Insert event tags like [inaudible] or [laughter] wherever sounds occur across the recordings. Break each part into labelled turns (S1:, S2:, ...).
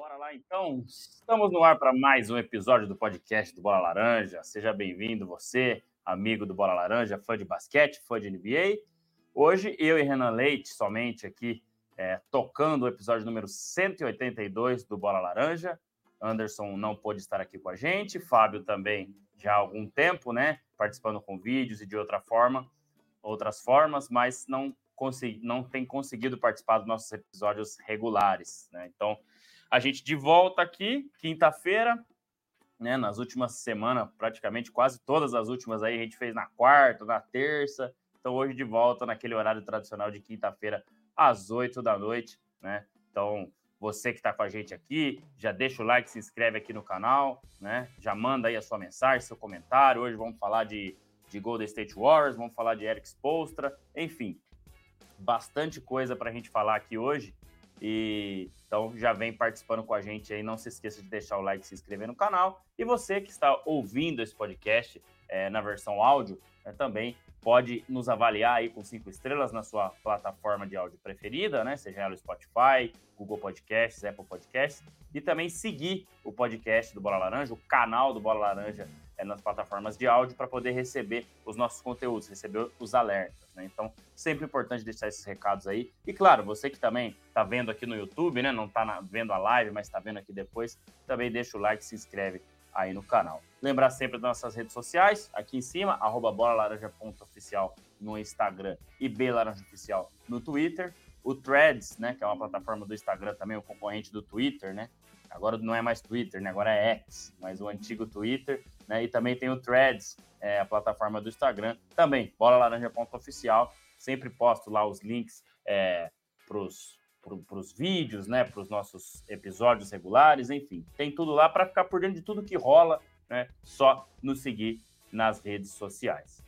S1: Bora lá então. Estamos no ar para mais um episódio do podcast do Bola Laranja. Seja bem-vindo, você, amigo do Bola Laranja, fã de basquete, fã de NBA. Hoje, eu e Renan Leite, somente aqui, é, tocando o episódio número 182 do Bola Laranja. Anderson não pôde estar aqui com a gente, Fábio também já há algum tempo, né? Participando com vídeos e de outra forma, outras formas, mas não, consegui, não tem conseguido participar dos nossos episódios regulares, né? Então, a gente de volta aqui, quinta-feira, né? Nas últimas semanas, praticamente quase todas as últimas aí, a gente fez na quarta, na terça. Então, hoje de volta naquele horário tradicional de quinta-feira, às oito da noite, né? Então, você que está com a gente aqui, já deixa o like, se inscreve aqui no canal, né? Já manda aí a sua mensagem, seu comentário. Hoje vamos falar de, de Golden State Warriors, vamos falar de Eric Spolstra, enfim, bastante coisa para a gente falar aqui hoje. E então já vem participando com a gente aí. Não se esqueça de deixar o like, se inscrever no canal. E você que está ouvindo esse podcast é, na versão áudio, é, também pode nos avaliar aí com cinco estrelas na sua plataforma de áudio preferida, né? Seja ela Spotify, Google Podcasts, Apple Podcasts, e também seguir o podcast do Bola Laranja, o canal do Bola Laranja é, nas plataformas de áudio para poder receber os nossos conteúdos, receber os alertas. Né? Então, sempre importante deixar esses recados aí. E claro, você que também está vendo aqui no YouTube, né? Não está vendo a live, mas está vendo aqui depois, também deixa o like, se inscreve aí no canal. Lembrar sempre das nossas redes sociais, aqui em cima, arroba bolalaranja.oficial no Instagram e belaranjaoficial no Twitter. O Threads, né, que é uma plataforma do Instagram também, o concorrente do Twitter, né? Agora não é mais Twitter, né? Agora é X, mas o antigo Twitter, né? E também tem o Threads, é, a plataforma do Instagram, também, bolalaranja.oficial. Sempre posto lá os links é, para os vídeos, né? Para os nossos episódios regulares, enfim. Tem tudo lá para ficar por dentro de tudo que rola né? Só nos seguir nas redes sociais.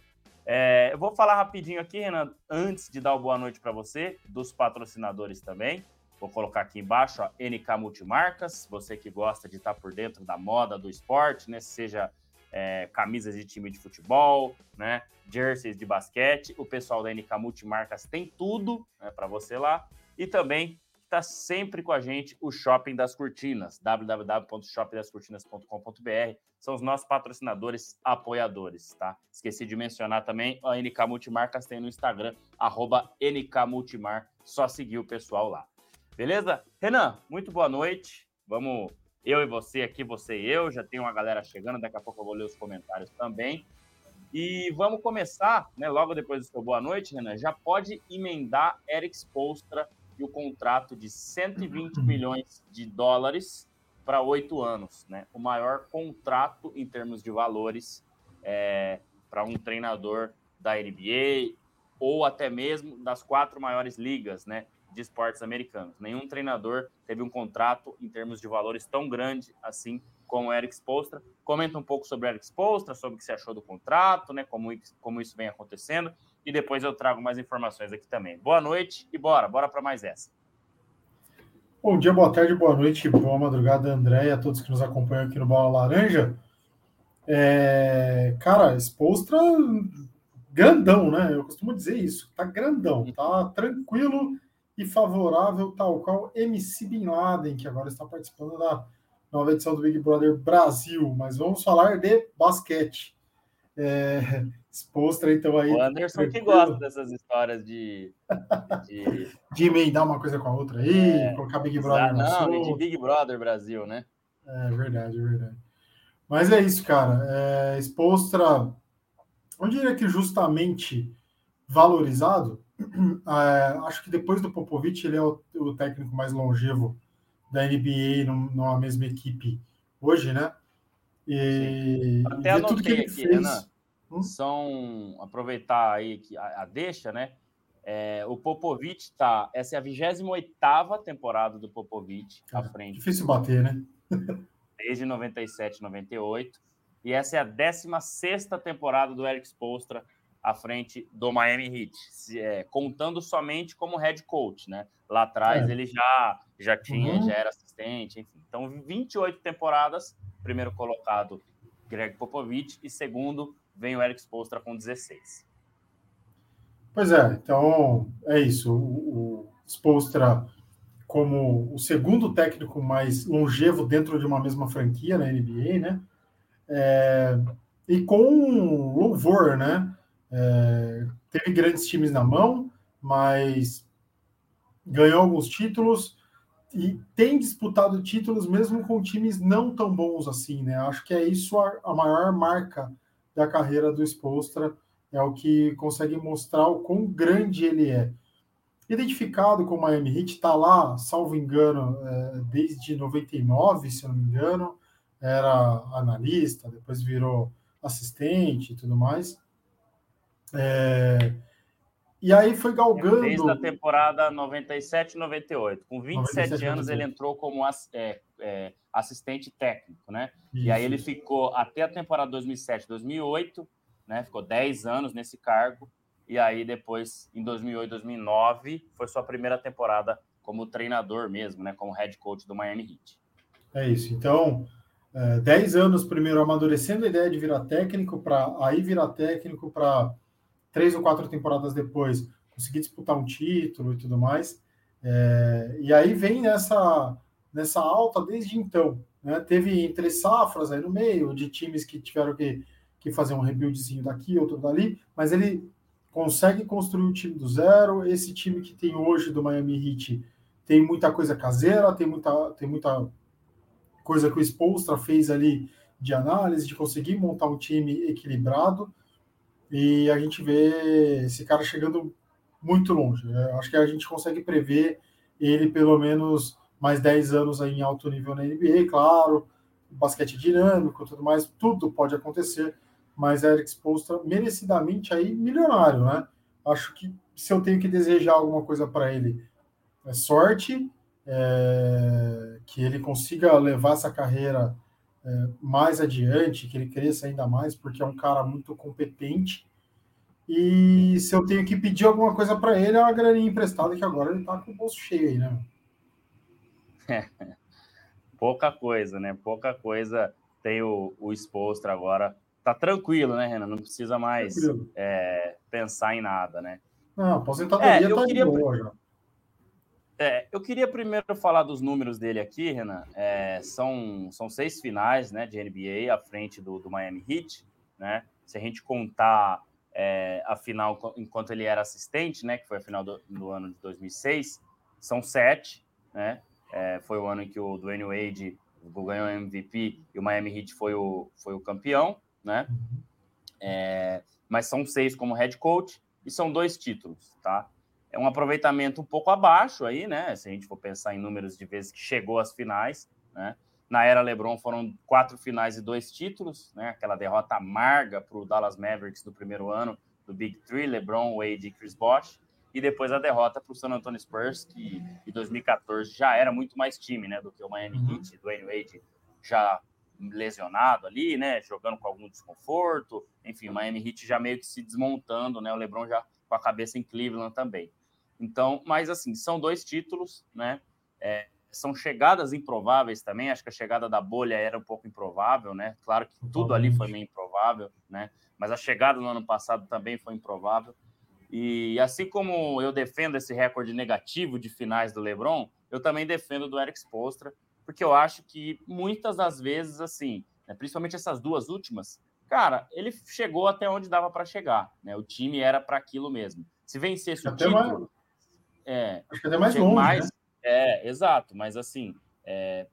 S1: É, eu vou falar rapidinho aqui, Renan, antes de dar uma boa noite para você, dos patrocinadores também. Vou colocar aqui embaixo a NK Multimarcas, você que gosta de estar por dentro da moda do esporte, né? Seja é, camisas de time de futebol, né? Jerseys de basquete. O pessoal da NK Multimarcas tem tudo né, para você lá. E também está sempre com a gente o Shopping das Cortinas, www.shoppingdascortinas.com.br. São os nossos patrocinadores apoiadores, tá? Esqueci de mencionar também a NK Multimarcas tem no Instagram, arroba NK Multimar, só seguir o pessoal lá. Beleza? Renan, muito boa noite. Vamos, eu e você aqui, você e eu, já tem uma galera chegando, daqui a pouco eu vou ler os comentários também. E vamos começar, né? Logo depois do seu boa noite, Renan, já pode emendar Eric Spolstra e o contrato de 120 milhões de dólares para oito anos, né? O maior contrato em termos de valores é, para um treinador da NBA ou até mesmo das quatro maiores ligas, né? De esportes americanos. Nenhum treinador teve um contrato em termos de valores tão grande assim como o Eric Spolstra. Comenta um pouco sobre o Eric Spolstra, sobre o que você achou do contrato, né? Como, como isso vem acontecendo e depois eu trago mais informações aqui também. Boa noite e bora, bora para mais essa.
S2: Bom dia, boa tarde, boa noite, boa madrugada, André, e a todos que nos acompanham aqui no Bola Laranja. É, cara, Expostra grandão, né? Eu costumo dizer isso, tá grandão, tá tranquilo e favorável, tal qual MC Bin Laden, que agora está participando da nova edição do Big Brother Brasil. Mas vamos falar de basquete. É, [laughs] Expostra, então aí.
S1: O Anderson que gosta dessas histórias de. [laughs]
S2: De, de emendar uma coisa com a outra aí, é, colocar Big Brother
S1: Não, de Big Brother Brasil, né?
S2: É verdade, é verdade. Mas é isso, cara. É, Expostra, eu diria que justamente valorizado. É, acho que depois do Popovich, ele é o, o técnico mais longevo da NBA numa mesma equipe hoje, né?
S1: E, Até anotei tudo que ele aqui, fez... Renan Hum? são aproveitar aí que a, a deixa, né? É, o Popovic tá. Essa é a 28 temporada do Popovic à frente.
S2: Difícil bater, né? [laughs]
S1: Desde 97, 98. E essa é a 16 temporada do Eric Spolstra à frente do Miami Heat, se, é, contando somente como head coach, né? Lá atrás é. ele já, já tinha, uhum. já era assistente, enfim. Então, 28 temporadas, primeiro colocado Greg Popovich e segundo vem o Eric Spolstra com 16.
S2: Pois é, então é isso. O, o Spolstra como o segundo técnico mais longevo dentro de uma mesma franquia na NBA, né? É, e com louvor, né? É, teve grandes times na mão, mas ganhou alguns títulos e tem disputado títulos mesmo com times não tão bons assim, né? Acho que é isso a, a maior marca da carreira do Spolstra, é o que consegue mostrar o quão grande ele é. Identificado com o Miami Heat, está lá, salvo engano, é, desde 99, se não me engano, era analista, depois virou assistente e tudo mais. É, e aí foi galgando.
S1: Desde a temporada 97 98. Com 27 97, anos, 98. ele entrou como é, é, assistente técnico, né? Isso. E aí ele ficou até a temporada 2007 2008, né? Ficou 10 anos nesse cargo. E aí depois, em 2008 2009, foi sua primeira temporada como treinador mesmo, né? Como head coach do Miami Heat.
S2: É isso. Então, é, 10 anos primeiro amadurecendo a ideia de virar técnico, para aí virar técnico, para três ou quatro temporadas depois, conseguir disputar um título e tudo mais. É, e aí vem nessa, nessa alta desde então. Né? Teve entre safras aí no meio, de times que tiveram que, que fazer um rebuildzinho daqui, outro dali, mas ele consegue construir o time do zero. Esse time que tem hoje do Miami Heat tem muita coisa caseira, tem muita, tem muita coisa que o Spolstra fez ali de análise, de conseguir montar um time equilibrado. E a gente vê esse cara chegando muito longe. Eu acho que a gente consegue prever ele pelo menos mais 10 anos aí em alto nível na NBA, claro, basquete dinâmico, tudo mais, tudo pode acontecer, mas Eric Spoelstra merecidamente aí milionário, né? Acho que se eu tenho que desejar alguma coisa para ele, é sorte, é, que ele consiga levar essa carreira é, mais adiante, que ele cresça ainda mais, porque é um cara muito competente. E se eu tenho que pedir alguma coisa para ele, é uma graninha emprestada, que agora ele está com o bolso cheio aí, né? [laughs]
S1: Pouca coisa, né? Pouca coisa tem o, o Expostra agora. Tá tranquilo, né, Renan? Não precisa mais é, pensar em nada, né?
S2: Não, aposentadoria é, tá queria... boa já.
S1: É, eu queria primeiro falar dos números dele aqui, Renan. É, são, são seis finais né, de NBA à frente do, do Miami Heat. Né? Se a gente contar é, a final enquanto ele era assistente, né, que foi a final do, do ano de 2006, são sete. Né? É, foi o ano em que o Dwayne Wade ganhou o MVP e o Miami Heat foi o, foi o campeão. Né? É, mas são seis como head coach e são dois títulos. Tá? É um aproveitamento um pouco abaixo aí, né? Se a gente for pensar em números de vezes que chegou às finais, né? Na era LeBron foram quatro finais e dois títulos, né? Aquela derrota amarga para o Dallas Mavericks do primeiro ano do Big Three, LeBron, Wade e Chris Bosh, e depois a derrota para o San Antonio Spurs, que em 2014 já era muito mais time, né? Do que o Miami uhum. Heat, Dwayne Wade já lesionado ali, né? Jogando com algum desconforto, enfim, o Miami Heat já meio que se desmontando, né? O LeBron já com a cabeça em Cleveland também. Então, mas assim, são dois títulos, né? É, são chegadas improváveis também. Acho que a chegada da bolha era um pouco improvável, né? Claro que tudo ali foi meio improvável, né? Mas a chegada no ano passado também foi improvável. E assim como eu defendo esse recorde negativo de finais do LeBron, eu também defendo do Eric Spoelstra, porque eu acho que muitas das vezes, assim, né, principalmente essas duas últimas, cara, ele chegou até onde dava para chegar, né? O time era para aquilo mesmo. Se vencesse até o título, mais
S2: é, Acho que até mais longe, mais, né?
S1: É, exato, mas assim, é,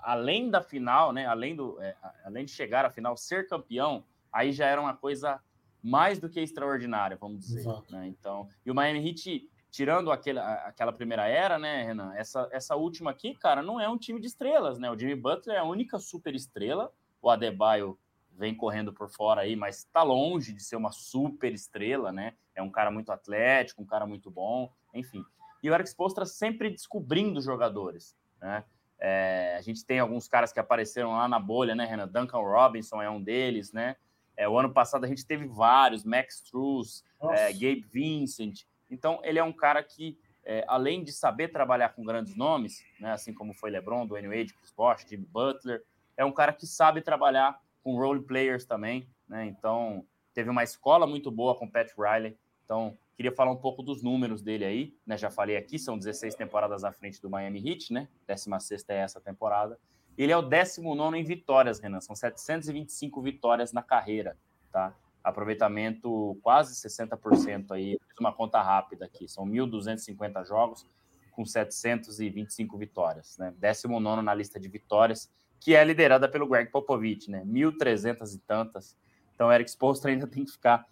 S1: além da final, né, além, do, é, além de chegar à final, ser campeão, aí já era uma coisa mais do que extraordinária, vamos dizer. Né? Então, e o Miami Heat, tirando aquela, aquela primeira era, né, Renan, essa, essa última aqui, cara, não é um time de estrelas, né? O Jimmy Butler é a única super estrela, o Adebayo vem correndo por fora aí, mas está longe de ser uma super estrela, né? É um cara muito atlético, um cara muito bom enfim. E o Eric Spoelstra sempre descobrindo jogadores, né? É, a gente tem alguns caras que apareceram lá na bolha, né, Renan? Duncan Robinson é um deles, né? É, o ano passado a gente teve vários, Max Struz, é, Gabe Vincent. Então, ele é um cara que, é, além de saber trabalhar com grandes nomes, né, assim como foi LeBron, Dwayne Wade, Chris Bosh, Jimmy Butler, é um cara que sabe trabalhar com role players também, né? Então, teve uma escola muito boa com Pat Riley, Então, queria falar um pouco dos números dele aí, né? Já falei aqui, são 16 temporadas à frente do Miami Heat, né? 16 é essa temporada. Ele é o 19 em vitórias, Renan. São 725 vitórias na carreira, tá? Aproveitamento quase 60% aí. Fiz uma conta rápida aqui. São 1.250 jogos com 725 vitórias, né? 19 na lista de vitórias, que é liderada pelo Greg Popovich, né? 1.300 e tantas. Então, Eric Spoelstra ainda [laughs] tem que ficar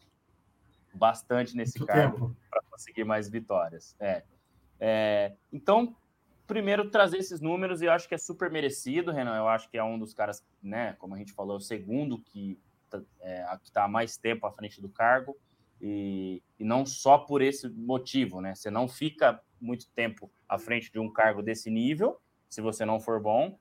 S1: bastante nesse Muito cargo para conseguir mais vitórias. É. é. Então, primeiro trazer esses números e eu acho que é super merecido, Renan. Eu acho que é um dos caras, né? Como a gente falou, é o segundo que tá, é, está há mais tempo à frente do cargo. E, e, não só por esse motivo, né? Você não fica muito tempo à frente de um cargo desse nível, se você não for bom.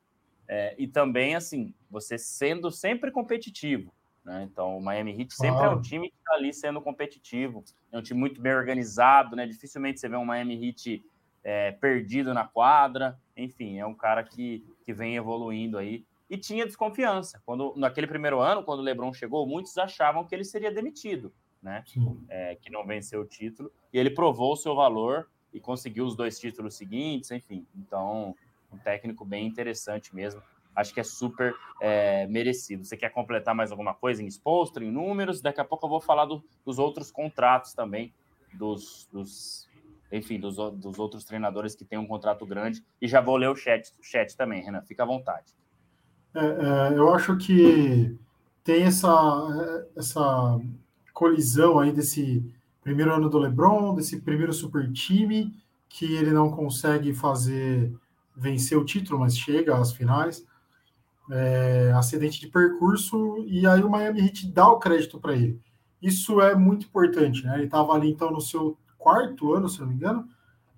S1: É, e também, assim, você sendo sempre competitivo. Né? Então, o Miami Heat sempre ah. é um time que está ali sendo competitivo. É um time muito bem organizado, né? Dificilmente você vê um Miami Heat é, perdido na quadra. Enfim, é um cara que, que vem evoluindo aí. E tinha desconfiança. Quando, naquele primeiro ano, quando o LeBron chegou, muitos achavam que ele seria demitido, né? É, que não venceu o título. E ele provou o seu valor e conseguiu os dois títulos seguintes, enfim. Então, um técnico bem interessante mesmo. Acho que é super é, merecido. Você quer completar mais alguma coisa em exposto, em números? Daqui a pouco eu vou falar do, dos outros contratos também, dos, dos enfim, dos, dos outros treinadores que têm um contrato grande. E já vou ler o chat, chat também, Renan. Fica à vontade.
S2: É, é, eu acho que tem essa, essa colisão aí desse primeiro ano do LeBron, desse primeiro super time, que ele não consegue fazer vencer o título, mas chega às finais. É, acidente de percurso, e aí o Miami Heat dá o crédito para ele. Isso é muito importante, né? Ele estava ali então no seu quarto ano, se não me engano,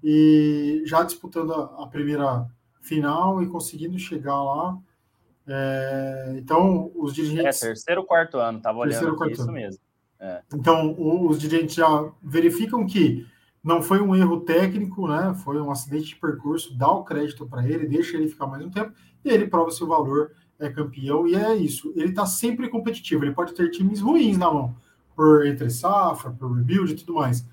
S2: e já disputando a, a primeira final e conseguindo chegar lá. É, então, os dirigentes.
S1: É, terceiro, quarto ano, estava olhando aqui, isso ano. mesmo. É.
S2: Então, os dirigentes já verificam que não foi um erro técnico, né? Foi um acidente de percurso, dá o crédito para ele, deixa ele ficar mais um tempo, e ele prova seu valor, é campeão, e é isso. Ele está sempre competitivo, ele pode ter times ruins na mão, por entre safra, por rebuild e tudo mais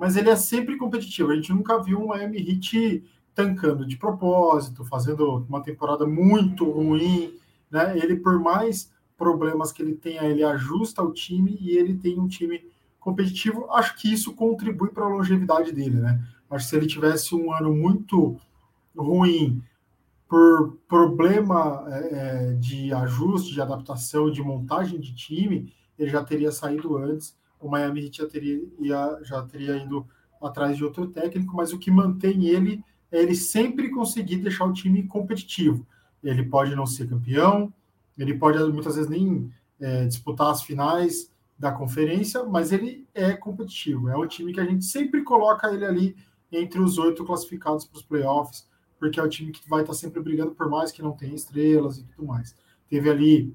S2: mas ele é sempre competitivo. A gente nunca viu um Miami Heat tancando de propósito, fazendo uma temporada muito ruim, né? Ele, por mais problemas que ele tenha, ele ajusta o time e ele tem um time competitivo. Acho que isso contribui para a longevidade dele, né? Acho que se ele tivesse um ano muito ruim por problema é, é de ajuste, de adaptação, de montagem de time, ele já teria saído antes o Miami Heat já teria, ia, já teria ido atrás de outro técnico, mas o que mantém ele é ele sempre conseguir deixar o time competitivo. Ele pode não ser campeão, ele pode muitas vezes nem é, disputar as finais da conferência, mas ele é competitivo. É um time que a gente sempre coloca ele ali entre os oito classificados para os playoffs, porque é o time que vai estar sempre brigando por mais que não tenha estrelas e tudo mais. Teve ali,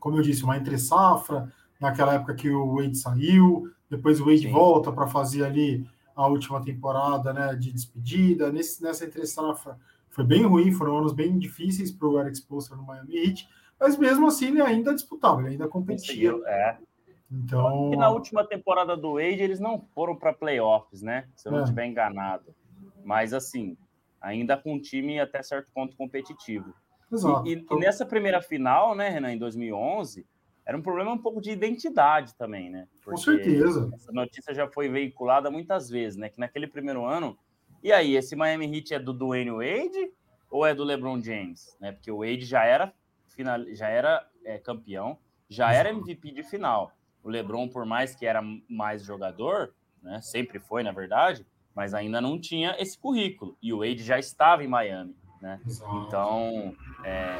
S2: como eu disse, uma entre safra, naquela época que o Wade saiu, depois o Wade Sim. volta para fazer ali a última temporada né, de despedida. Nesse, nessa entre-safra foi bem ruim, foram anos bem difíceis para o Eric Spoelstra no Miami Heat, mas mesmo assim ele ainda disputava, ele ainda competia.
S1: É. Então... E na última temporada do Wade eles não foram para playoffs, né? Se eu não é. estiver enganado. Mas assim, ainda com um time até certo ponto competitivo. Exato. E, e, e nessa primeira final, né, Renan, em 2011, era um problema um pouco de identidade também, né?
S2: Porque Com certeza.
S1: Essa notícia já foi veiculada muitas vezes, né? Que naquele primeiro ano. E aí, esse Miami Heat é do Dwayne Wade ou é do LeBron James? Né? Porque o Wade já era, final, já era é, campeão, já era MVP de final. O LeBron, por mais que era mais jogador, né? Sempre foi, na verdade, mas ainda não tinha esse currículo. E o Wade já estava em Miami. Né? Então, é,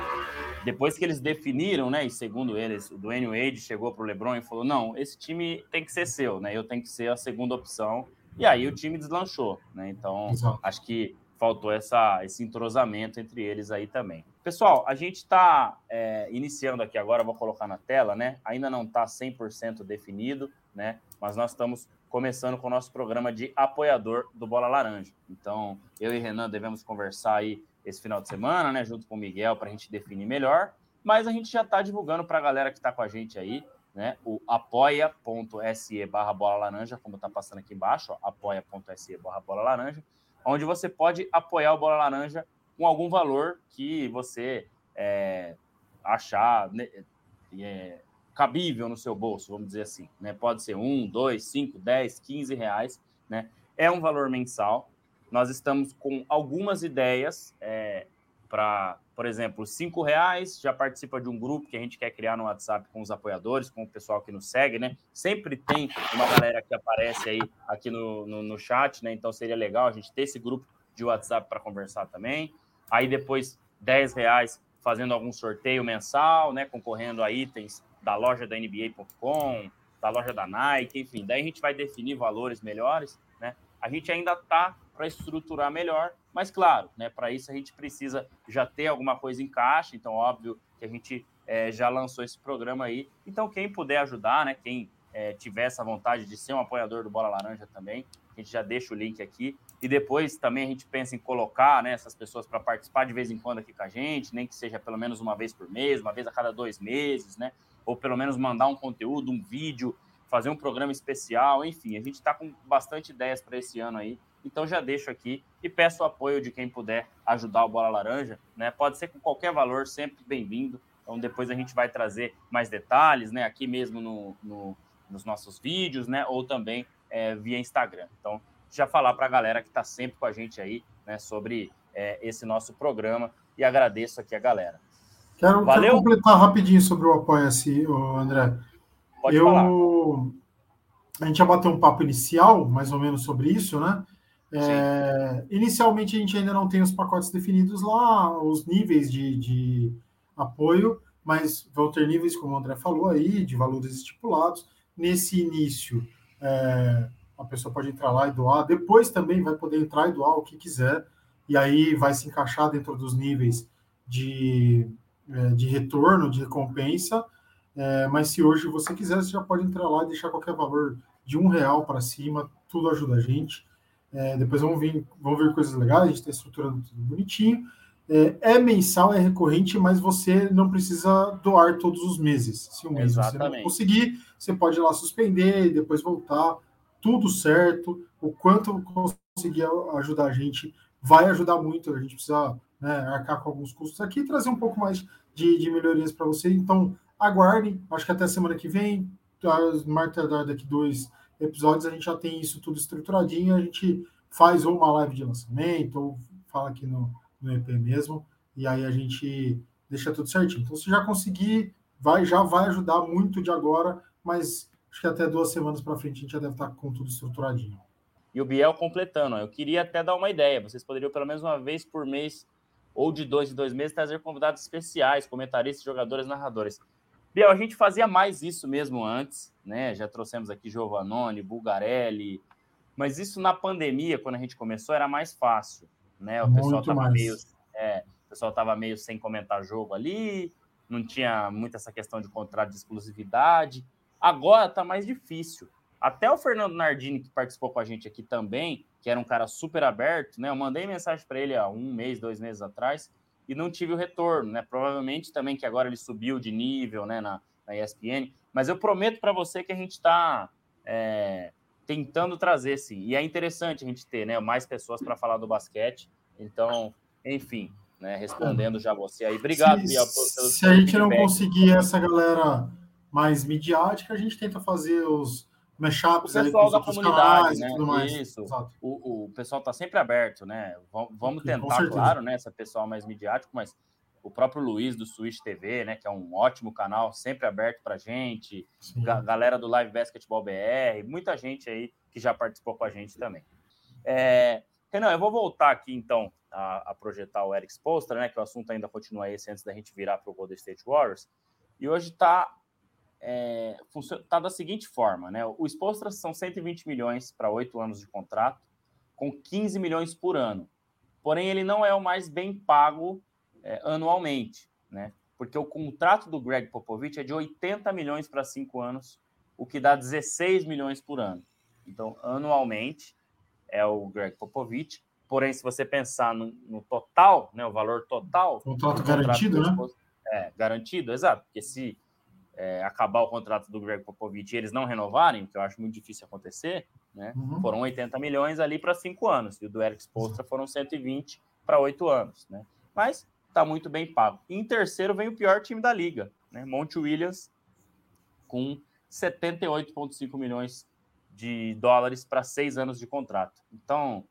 S1: depois que eles definiram, né, e segundo eles, o Dwayne Wade chegou para o LeBron e falou: não, esse time tem que ser seu, né? Eu tenho que ser a segunda opção. E aí o time deslanchou, né? Então, Exato. acho que faltou essa, esse entrosamento entre eles aí também. Pessoal, a gente está é, iniciando aqui agora, vou colocar na tela, né? Ainda não está 100% definido, né? Mas nós estamos começando com o nosso programa de apoiador do Bola Laranja. Então, eu e Renan devemos conversar aí esse final de semana, né, junto com o Miguel, para a gente definir melhor. Mas a gente já está divulgando para a galera que está com a gente aí. né, o apoia.se barra bola laranja, como está passando aqui embaixo, apoia.se barra bola laranja, onde você pode apoiar o Bola Laranja com algum valor que você é, achar né, é, cabível no seu bolso, vamos dizer assim. Né? Pode ser um, dois, cinco, dez, quinze reais. Né? É um valor mensal. Nós estamos com algumas ideias é, para, por exemplo, cinco reais, já participa de um grupo que a gente quer criar no WhatsApp com os apoiadores, com o pessoal que nos segue, né? Sempre tem uma galera que aparece aí aqui no, no, no chat, né? Então seria legal a gente ter esse grupo de WhatsApp para conversar também. Aí depois, dez reais fazendo algum sorteio mensal, né? Concorrendo a itens da loja da NBA.com, da loja da Nike, enfim. Daí a gente vai definir valores melhores, né? A gente ainda está para estruturar melhor, mas claro, né, para isso a gente precisa já ter alguma coisa em caixa, então óbvio que a gente é, já lançou esse programa aí. Então quem puder ajudar, né, quem é, tiver essa vontade de ser um apoiador do Bola Laranja também, a gente já deixa o link aqui. E depois também a gente pensa em colocar né, essas pessoas para participar de vez em quando aqui com a gente, nem que seja pelo menos uma vez por mês, uma vez a cada dois meses, né? Ou pelo menos mandar um conteúdo, um vídeo, fazer um programa especial, enfim, a gente está com bastante ideias para esse ano aí. Então já deixo aqui e peço o apoio de quem puder ajudar o Bola Laranja, né? Pode ser com qualquer valor, sempre bem-vindo. Então depois a gente vai trazer mais detalhes, né? Aqui mesmo no, no nos nossos vídeos, né? Ou também é, via Instagram. Então já falar para a galera que está sempre com a gente aí, né? Sobre é, esse nosso programa e agradeço aqui a galera.
S2: Quero, Valeu? quero completar rapidinho sobre o Apoia-se, André. Pode Eu... falar. A gente já bateu um papo inicial, mais ou menos, sobre isso, né? É, inicialmente a gente ainda não tem os pacotes definidos lá, os níveis de, de apoio, mas vão ter níveis, como o André falou aí, de valores estipulados. Nesse início, é, a pessoa pode entrar lá e doar, depois também vai poder entrar e doar o que quiser, e aí vai se encaixar dentro dos níveis de, é, de retorno, de recompensa. É, mas se hoje você quiser, você já pode entrar lá e deixar qualquer valor de um real para cima, tudo ajuda a gente. É, depois vão vir, vão vir coisas legais, a gente está estruturando tudo bonitinho. É, é, mensal, é recorrente, mas você não precisa doar todos os meses. Se um mês Exatamente. você não conseguir, você pode ir lá suspender e depois voltar. Tudo certo. O quanto conseguir ajudar a gente vai ajudar muito. A gente precisa né, arcar com alguns custos aqui e trazer um pouco mais de, de melhorias para você. Então, aguardem. Acho que até semana que vem, Marta daqui dois episódios a gente já tem isso tudo estruturadinho, a gente faz ou uma live de lançamento, ou fala aqui no, no EP mesmo, e aí a gente deixa tudo certinho. Então, se já conseguir, vai, já vai ajudar muito de agora, mas acho que até duas semanas para frente a gente já deve estar com tudo estruturadinho.
S1: E o Biel completando, eu queria até dar uma ideia, vocês poderiam pelo menos uma vez por mês ou de dois em dois meses trazer convidados especiais, comentaristas, jogadores, narradores. Biel, a gente fazia mais isso mesmo antes, né? Já trouxemos aqui Giovanoni, Bulgarelli, mas isso na pandemia, quando a gente começou, era mais fácil, né? O Muito pessoal estava meio, é, o pessoal estava meio sem comentar jogo ali, não tinha muito essa questão de contrato de exclusividade. Agora está mais difícil. Até o Fernando Nardini, que participou com a gente aqui também, que era um cara super aberto, né? Eu mandei mensagem para ele há um mês, dois meses atrás e não tive o retorno, né? Provavelmente também que agora ele subiu de nível, né, na, na ESPN. Mas eu prometo para você que a gente está é, tentando trazer, sim. E é interessante a gente ter, né, mais pessoas para falar do basquete. Então, enfim, né, respondendo já você aí. Obrigado,
S2: se, pelo Se a gente feedback. não conseguir essa galera mais midiática, a gente tenta fazer os mashups
S1: o pessoal da comunidade, né? Isso. O, o pessoal está sempre aberto, né? Vamos tentar, claro, né? Essa pessoal mais midiático, mas o próprio Luiz do Switch TV, né? Que é um ótimo canal, sempre aberto para gente. Ga galera do Live Basketball BR, muita gente aí que já participou com a gente também. É, Renan, eu vou voltar aqui então a, a projetar o Eric Spolstra, né? Que o assunto ainda continua esse antes da gente virar para o Golden State Warriors. E hoje está é, tá da seguinte forma, né? O Spolstra são 120 milhões para oito anos de contrato, com 15 milhões por ano. Porém, ele não é o mais bem pago é, anualmente, né? Porque o contrato do Greg Popovich é de 80 milhões para cinco anos, o que dá 16 milhões por ano. Então, anualmente é o Greg Popovich. Porém, se você pensar no, no total, né, o valor total.
S2: Contrato garantido, né?
S1: É, garantido, exato. Porque se é, acabar o contrato do Greg Popovich e eles não renovarem, que eu acho muito difícil acontecer, né? Uhum. Foram 80 milhões ali para cinco anos, e o do Eric Spoelstra foram 120 para oito anos, né? Mas está muito bem pago. E em terceiro vem o pior time da liga, né? Monte Williams, com 78,5 milhões de dólares para seis anos de contrato. Então,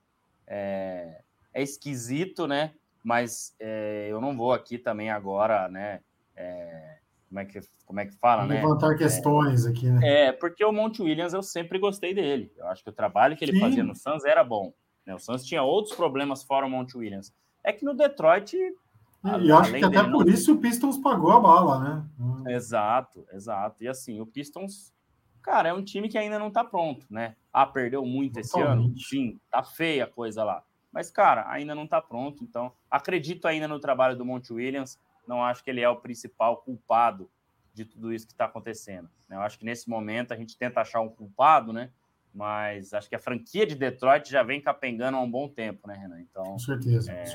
S1: é, é esquisito, né? Mas é, eu não vou aqui também agora, né? É, como é que, como é que fala,
S2: né? Levantar questões
S1: é,
S2: aqui, né?
S1: É, porque o Monte Williams eu sempre gostei dele. Eu acho que o trabalho que ele Sim. fazia no Suns era bom. Né? O Suns tinha outros problemas fora o Monte Williams. É que no Detroit.
S2: E eu acho que até por isso o Pistons pagou a bala,
S1: né? Exato, exato. E assim, o Pistons, cara, é um time que ainda não tá pronto, né? Ah, perdeu muito Totalmente. esse ano? Sim, tá feia a coisa lá. Mas, cara, ainda não tá pronto. Então, acredito ainda no trabalho do Monte Williams não acho que ele é o principal culpado de tudo isso que está acontecendo. Né? Eu acho que nesse momento a gente tenta achar um culpado, né? Mas acho que a franquia de Detroit já vem capengando há um bom tempo, né, Renan? Então,
S2: com certeza, é,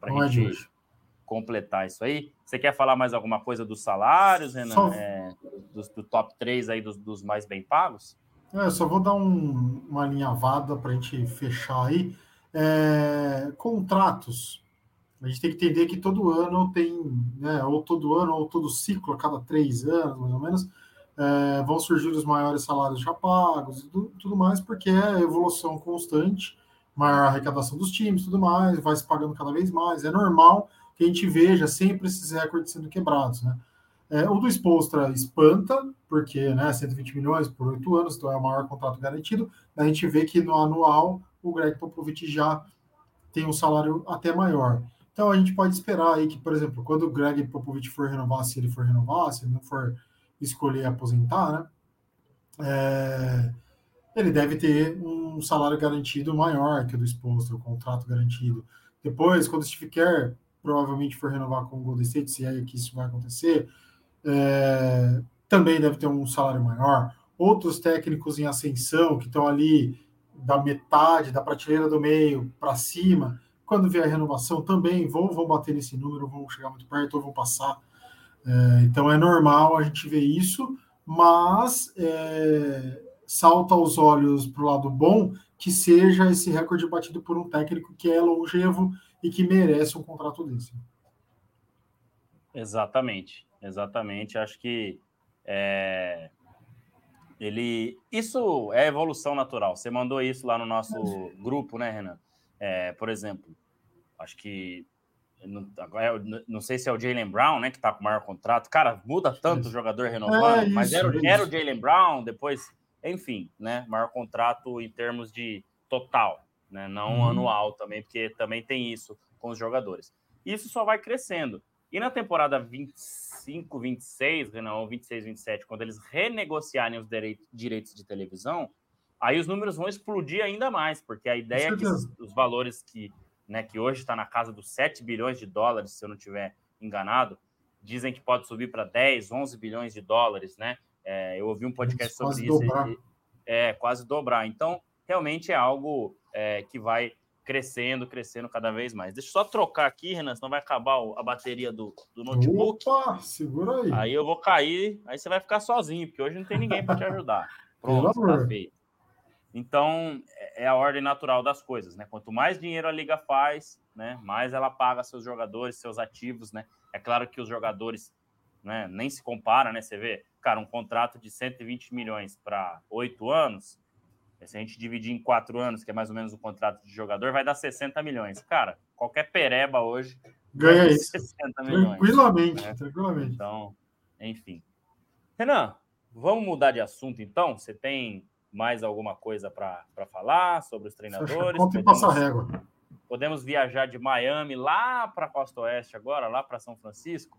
S1: Para a é gente completar isso aí. Você quer falar mais alguma coisa dos salários, Renan? Só... É, do, do, top 3 aí dos, dos mais bem pagos?
S2: É, só vou dar um, uma alinhavada para a gente fechar aí. É, contratos. A gente tem que entender que todo ano tem, né, ou todo ano, ou todo ciclo, a cada três anos, mais ou menos, é, vão surgir os maiores salários já pagos e tudo, tudo mais, porque é evolução constante, maior arrecadação dos times, tudo mais, vai se pagando cada vez mais. É normal que a gente veja sempre esses recordes sendo quebrados, né? É, o do Spolstra espanta, porque né, 120 milhões por oito anos, então é o maior contrato garantido. A gente vê que no anual o Greg Popovich já tem um salário até maior. Então a gente pode esperar aí que, por exemplo, quando o Greg Popovich for renovar, se ele for renovar, se ele não for escolher aposentar, né? É, ele deve ter um salário garantido maior que o do exposto, o contrato garantido. Depois, quando o Steve Kerr provavelmente for renovar com o Golden State, se é que isso vai acontecer, é, também deve ter um salário maior. Outros técnicos em ascensão que estão ali da metade, da prateleira do meio para cima, quando vier a renovação também vão, vão bater nesse número, vão chegar muito perto ou vão passar. É, então é normal a gente ver isso, mas é, salta aos olhos para o lado bom que seja esse recorde batido por um técnico que é longevo e que merece um contrato desse.
S1: Exatamente, exatamente. Acho que é, ele. Isso é evolução natural. Você mandou isso lá no nosso grupo, né, Renan? É, por exemplo, acho que não, agora, não sei se é o Jalen Brown, né, que está com o maior contrato. Cara, muda tanto o jogador renovando, é isso, mas era, era o Jalen Brown, depois, enfim, né, maior contrato em termos de total, né, não uhum. anual também, porque também tem isso com os jogadores. Isso só vai crescendo. E na temporada 25, 26, não, 26, 27, quando eles renegociarem os direitos de televisão, aí os números vão explodir ainda mais, porque a ideia é que os valores que, né, que hoje está na casa dos 7 bilhões de dólares, se eu não estiver enganado, dizem que pode subir para 10, 11 bilhões de dólares, né? É, eu ouvi um podcast sobre isso. Dobrar. É, quase dobrar. Então, realmente é algo é, que vai crescendo, crescendo cada vez mais. Deixa eu só trocar aqui, Renan, senão vai acabar a bateria do, do notebook.
S2: Opa, segura aí.
S1: Aí eu vou cair, aí você vai ficar sozinho, porque hoje não tem ninguém para te ajudar. [laughs] Pronto, tá feito. Então, é, é a ordem natural das coisas, né? Quanto mais dinheiro a liga faz, né, mais ela paga seus jogadores, seus ativos, né? É claro que os jogadores, né, nem se compara, né? Você vê, cara, um contrato de 120 milhões para oito anos, se a gente dividir em quatro anos, que é mais ou menos o contrato de jogador, vai dar 60 milhões. Cara, qualquer pereba hoje
S2: ganha isso. 60 milhões. Tranquilamente, né? tranquilamente.
S1: Então, enfim. Renan, vamos mudar de assunto então? Você tem mais alguma coisa para falar sobre os treinadores?
S2: Conta e passa régua.
S1: Podemos viajar de Miami lá para a Costa Oeste agora, lá para São Francisco?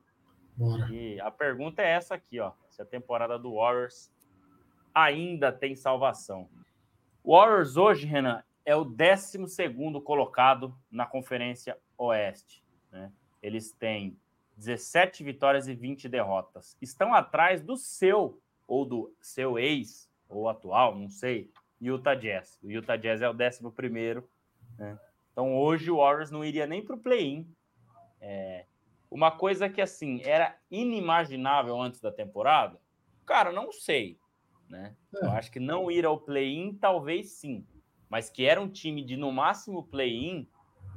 S2: Bora.
S1: E a pergunta é essa aqui, ó. Se a temporada do Warriors ainda tem salvação. O Warriors hoje, Renan, é o 12 colocado na Conferência Oeste. Né? Eles têm 17 vitórias e 20 derrotas. Estão atrás do seu, ou do seu ex, ou atual, não sei, Utah Jazz. O Utah Jazz é o 11 primeiro. Né? Então hoje o Warriors não iria nem para o play-in. É, uma coisa que assim era inimaginável antes da temporada Cara, não sei. Né? É. Eu acho que não ir ao play-in, talvez sim. Mas que era um time de no máximo play-in,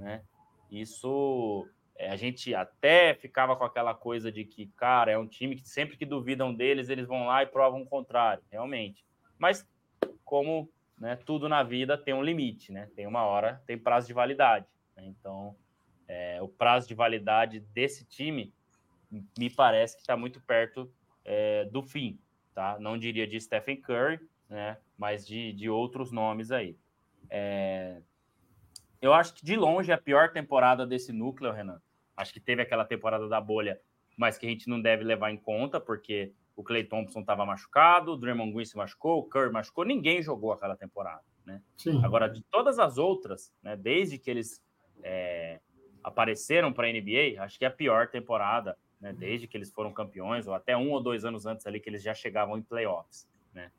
S1: né? Isso é, a gente até ficava com aquela coisa de que, cara, é um time que sempre que duvidam deles, eles vão lá e provam o contrário, realmente. Mas como né, tudo na vida tem um limite, né? Tem uma hora, tem prazo de validade. Né? Então, é, o prazo de validade desse time me parece que está muito perto é, do fim, tá? Não diria de Stephen Curry, né? Mas de, de outros nomes aí. É... Eu acho que de longe é a pior temporada desse núcleo, Renan. Acho que teve aquela temporada da bolha, mas que a gente não deve levar em conta, porque o Clay Thompson estava machucado, o Draymond Green se machucou, o Curry machucou, ninguém jogou aquela temporada, né? Sim. Agora, de todas as outras, né, desde que eles é, apareceram para a NBA, acho que é a pior temporada, né, desde que eles foram campeões, ou até um ou dois anos antes ali que eles já chegavam em playoffs, né?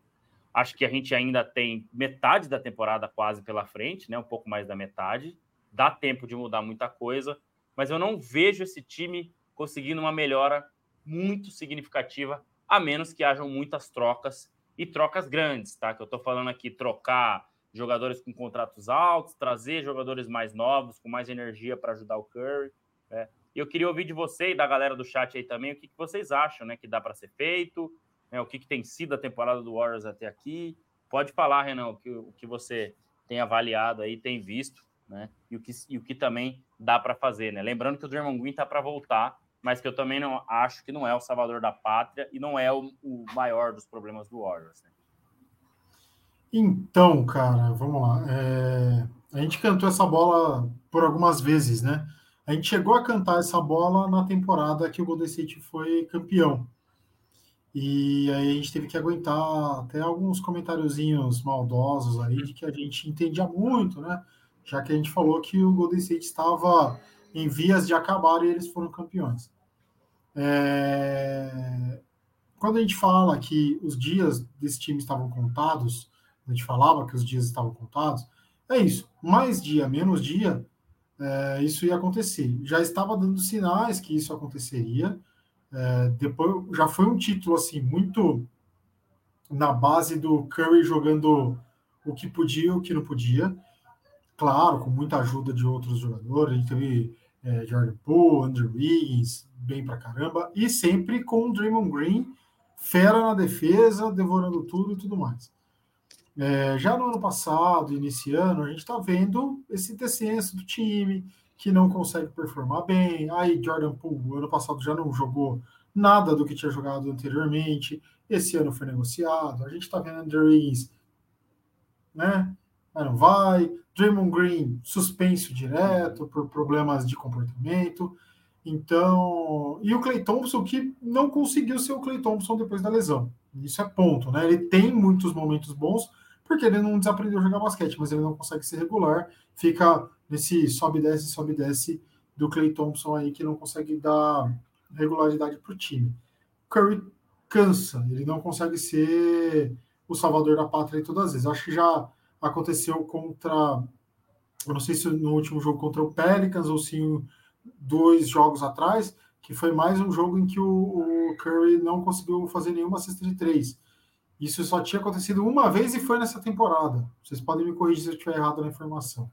S1: Acho que a gente ainda tem metade da temporada quase pela frente, né, um pouco mais da metade, dá tempo de mudar muita coisa, mas eu não vejo esse time conseguindo uma melhora muito significativa a menos que hajam muitas trocas e trocas grandes, tá? Que eu estou falando aqui trocar jogadores com contratos altos, trazer jogadores mais novos, com mais energia para ajudar o Curry. Né? E eu queria ouvir de você e da galera do chat aí também o que, que vocês acham, né? Que dá para ser feito, né? o que, que tem sido a temporada do Warriors até aqui. Pode falar, Renan, o que, o que você tem avaliado aí, tem visto, né? E o que, e o que também dá para fazer, né? Lembrando que o Draymond Green está para voltar mas que eu também não acho que não é o salvador da pátria e não é o, o maior dos problemas do Warriors. Né?
S2: Então, cara, vamos lá. É... A gente cantou essa bola por algumas vezes, né? A gente chegou a cantar essa bola na temporada que o Golden State foi campeão. E aí a gente teve que aguentar até alguns comentáriozinhos maldosos aí de que a gente entendia muito, né? Já que a gente falou que o Golden State estava em vias de acabar e eles foram campeões. É... Quando a gente fala que os dias desse time estavam contados, a gente falava que os dias estavam contados, é isso. Mais dia, menos dia, é, isso ia acontecer. Já estava dando sinais que isso aconteceria. É, depois já foi um título assim muito na base do Curry jogando o que podia o que não podia. Claro, com muita ajuda de outros jogadores. A gente teve é, Jordan Poole, Andrew Wiggins, bem pra caramba, e sempre com o Draymond Green, fera na defesa, devorando tudo e tudo mais. É, já no ano passado, iniciando, a gente está vendo esse descenso do time, que não consegue performar bem. Aí Jordan Poole, ano passado, já não jogou nada do que tinha jogado anteriormente. Esse ano foi negociado. A gente está vendo Andrew Wiggins, né? Mas não vai. Draymond Green suspenso direto por problemas de comportamento. Então, e o Clay Thompson que não conseguiu ser o Clay Thompson depois da lesão. Isso é ponto, né? Ele tem muitos momentos bons porque ele não desaprendeu a jogar basquete, mas ele não consegue ser regular, fica nesse sobe desce sobe desce do Clay Thompson aí que não consegue dar regularidade para o time. Curry cansa, ele não consegue ser o salvador da pátria todas as vezes. Acho que já aconteceu contra. Eu não sei se no último jogo contra o Pelicans ou se dois jogos atrás, que foi mais um jogo em que o, o Curry não conseguiu fazer nenhuma cesta de três. Isso só tinha acontecido uma vez e foi nessa temporada. Vocês podem me corrigir se eu estiver errado na informação.